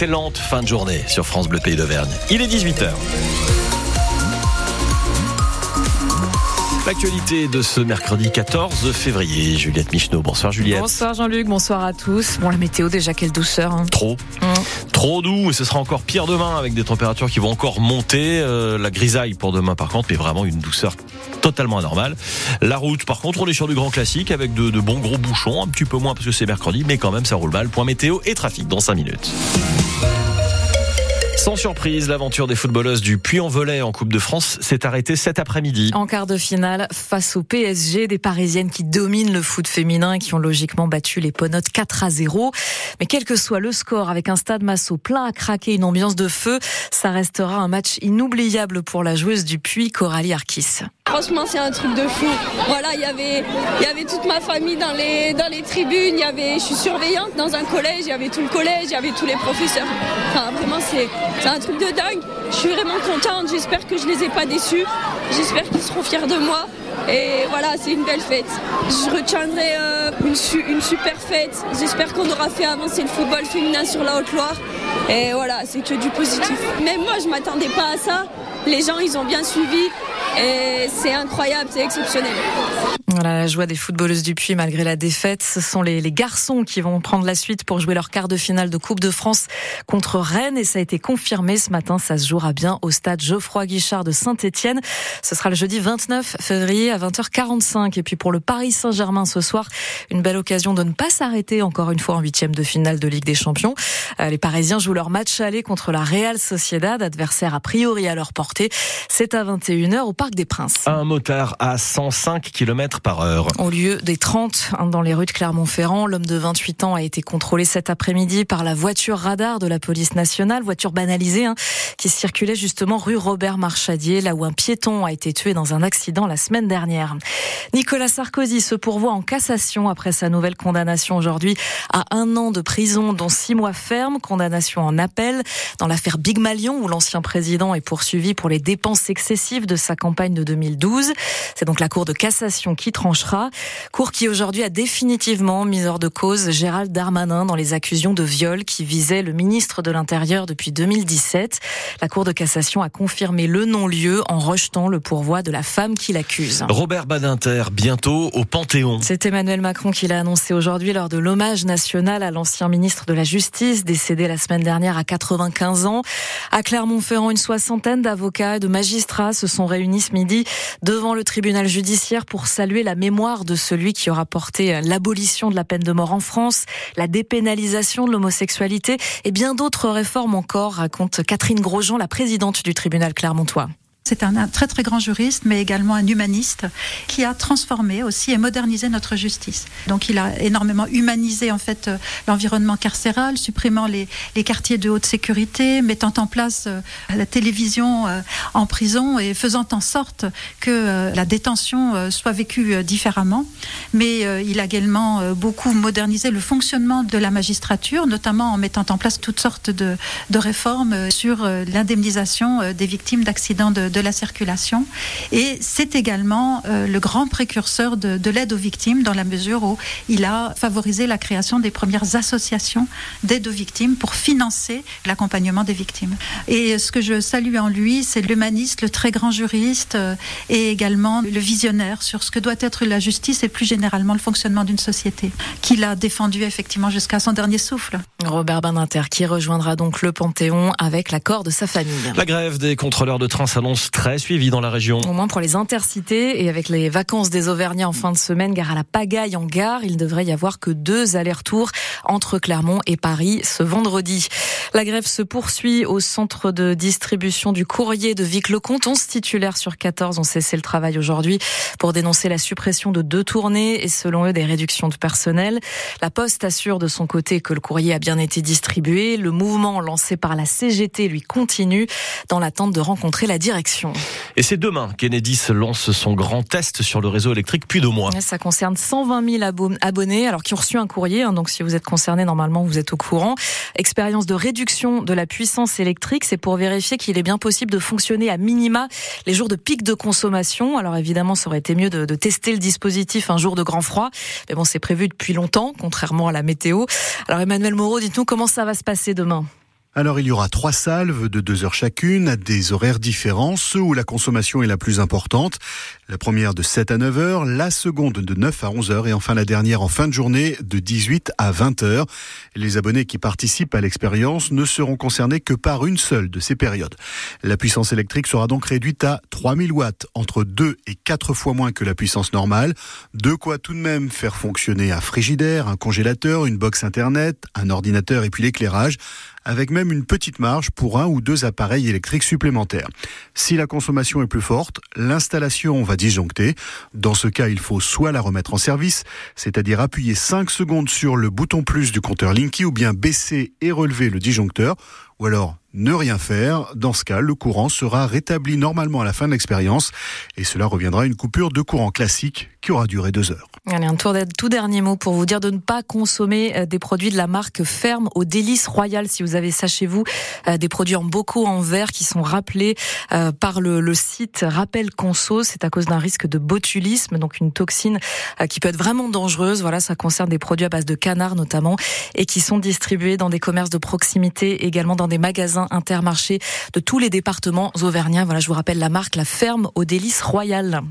Excellente fin de journée sur France Bleu Pays d'Auvergne. Il est 18h. L'actualité de ce mercredi 14 février, Juliette Michneau. Bonsoir Juliette. Bonsoir Jean-Luc, bonsoir à tous. Bon, la météo déjà, quelle douceur. Hein. Trop. Mmh. Trop doux et ce sera encore pire demain avec des températures qui vont encore monter. Euh, la grisaille pour demain par contre, mais vraiment une douceur totalement anormale. La route par contre, on est sur du grand classique avec de, de bons gros bouchons, un petit peu moins parce que c'est mercredi, mais quand même ça roule mal. Point météo et trafic dans 5 minutes. Sans surprise, l'aventure des footballeuses du Puy-en-Velay en Coupe de France s'est arrêtée cet après-midi. En quart de finale, face au PSG, des Parisiennes qui dominent le foot féminin et qui ont logiquement battu les Ponotes 4 à 0. Mais quel que soit le score, avec un stade Massot plein à craquer, une ambiance de feu, ça restera un match inoubliable pour la joueuse du Puy, Coralie Arkis. Franchement, c'est un truc de fou. Voilà, il y avait, il y avait toute ma famille dans les, dans les tribunes. Y avait, je suis surveillante dans un collège. Il y avait tout le collège, il y avait tous les professeurs. Enfin, vraiment, c'est, un truc de dingue. Je suis vraiment contente. J'espère que je les ai pas déçus. J'espère qu'ils seront fiers de moi. Et voilà, c'est une belle fête. Je retiendrai euh, une super fête. J'espère qu'on aura fait avancer le football féminin sur la Haute-Loire. Et voilà, c'est que du positif. Même moi, je m'attendais pas à ça. Les gens, ils ont bien suivi. C'est incroyable, c'est exceptionnel. Voilà la joie des footballeuses du Puy malgré la défaite. Ce sont les, les garçons qui vont prendre la suite pour jouer leur quart de finale de Coupe de France contre Rennes et ça a été confirmé ce matin. Ça se jouera bien au stade Geoffroy Guichard de Saint-Etienne. Ce sera le jeudi 29 février à 20h45. Et puis pour le Paris Saint-Germain ce soir, une belle occasion de ne pas s'arrêter encore une fois en huitième de finale de Ligue des Champions. Euh, Les Parisiens jouent leur match aller contre la Real Sociedad, adversaire a priori à leur portée. C'est à 21h au Parc des Princes. Un motard à 105 km par heure. Au lieu des 30 hein, dans les rues de Clermont-Ferrand, l'homme de 28 ans a été contrôlé cet après-midi par la voiture radar de la police nationale, voiture banalisée, hein, qui circulait justement rue Robert Marchadier, là où un piéton a été tué dans un accident la semaine dernière. Nicolas Sarkozy se pourvoit en cassation après sa nouvelle condamnation aujourd'hui à un an de prison, dont six mois ferme, condamnation en appel dans l'affaire Big Malion, où l'ancien président est poursuivi pour les dépenses excessives de sa campagne de 2012. C'est donc la Cour de cassation qui tranchera. Cour qui aujourd'hui a définitivement mis hors de cause Gérald Darmanin dans les accusations de viol qui visaient le ministre de l'Intérieur depuis 2017. La Cour de cassation a confirmé le non-lieu en rejetant le pourvoi de la femme qui l'accuse. Robert Badinter, bientôt au Panthéon. C'est Emmanuel Macron qui l'a annoncé aujourd'hui lors de l'hommage national à l'ancien ministre de la Justice, décédé la semaine dernière à 95 ans. À Clermont-Ferrand, une soixantaine d'avocats et de magistrats se sont réunis ce midi devant le tribunal judiciaire pour saluer la mémoire de celui qui aura porté l'abolition de la peine de mort en France, la dépénalisation de l'homosexualité et bien d'autres réformes encore, raconte Catherine Grosjean, la présidente du tribunal clermontois. C'est un, très très grand juriste, mais également un humaniste qui a transformé aussi et modernisé notre justice. Donc il a énormément humanisé en fait euh, l'environnement carcéral, supprimant les, quartiers de haute sécurité, mettant en place euh, la télévision euh, en prison et faisant en sorte que la détention soit vécue différemment. Mais il a également beaucoup modernisé le fonctionnement de la magistrature, notamment en mettant en place toutes sortes de, réformes sur l'indemnisation des victimes d'accidents de, de, la circulation. Et c'est également euh, le grand précurseur de, de l'aide aux victimes dans la mesure où il a favorisé la création des premières associations d'aide aux victimes pour financer l'accompagnement des victimes. Et ce que je salue en lui, c'est l'humaniste, le très grand juriste euh, et également le visionnaire sur ce que doit être la justice et plus généralement le fonctionnement d'une société qu'il a défendu effectivement jusqu'à son dernier souffle. Robert Baninter qui rejoindra donc le Panthéon avec l'accord de sa famille. La grève des contrôleurs de train s'annonce très suivie dans la région. Au moins pour les intercités et avec les vacances des Auvergnats en fin de semaine, gare à la pagaille en gare, il devrait y avoir que deux allers-retours entre Clermont et Paris ce vendredi. La grève se poursuit au centre de distribution du courrier de Vic-le-Comte. 11 titulaires sur 14 ont cessé le travail aujourd'hui pour dénoncer la suppression de deux tournées et selon eux des réductions de personnel. La Poste assure de son côté que le courrier a bien été distribué. Le mouvement lancé par la CGT lui continue dans l'attente de rencontrer la direction. Et c'est demain qu'Enedis lance son grand test sur le réseau électrique puis de mois. Ça concerne 120 000 abonnés, alors qui ont reçu un courrier. Hein, donc si vous êtes concerné, normalement vous êtes au courant. Expérience de réduction de la puissance électrique, c'est pour vérifier qu'il est bien possible de fonctionner à minima les jours de pic de consommation. Alors évidemment, ça aurait été mieux de, de tester le dispositif un jour de grand froid, mais bon, c'est prévu depuis longtemps, contrairement à la météo. Alors Emmanuel Moreau, dites-nous comment ça va se passer demain? Alors il y aura trois salves de deux heures chacune à des horaires différents, ceux où la consommation est la plus importante. La première de 7 à 9 heures, la seconde de 9 à 11 heures et enfin la dernière en fin de journée de 18 à 20 heures. Les abonnés qui participent à l'expérience ne seront concernés que par une seule de ces périodes. La puissance électrique sera donc réduite à 3000 watts, entre 2 et 4 fois moins que la puissance normale. De quoi tout de même faire fonctionner un frigidaire, un congélateur, une box internet, un ordinateur et puis l'éclairage avec même une petite marge pour un ou deux appareils électriques supplémentaires. Si la consommation est plus forte, l'installation va disjoncter. Dans ce cas, il faut soit la remettre en service, c'est-à-dire appuyer 5 secondes sur le bouton plus du compteur Linky ou bien baisser et relever le disjoncteur, ou alors ne rien faire. Dans ce cas, le courant sera rétabli normalement à la fin de l'expérience et cela reviendra à une coupure de courant classique qui aura duré deux heures. Allez, un tour tout dernier mot pour vous dire de ne pas consommer euh, des produits de la marque Ferme au délice royal. Si vous avez ça chez vous, euh, des produits en bocaux en verre qui sont rappelés euh, par le, le site Rappel Conso, c'est à cause d'un risque de botulisme, donc une toxine qui peut être vraiment dangereuse. Voilà, ça concerne des produits à base de canard notamment et qui sont distribués dans des commerces de proximité, également dans des magasins intermarchés de tous les départements auvergnats. Voilà, je vous rappelle la marque La Ferme au délice royal.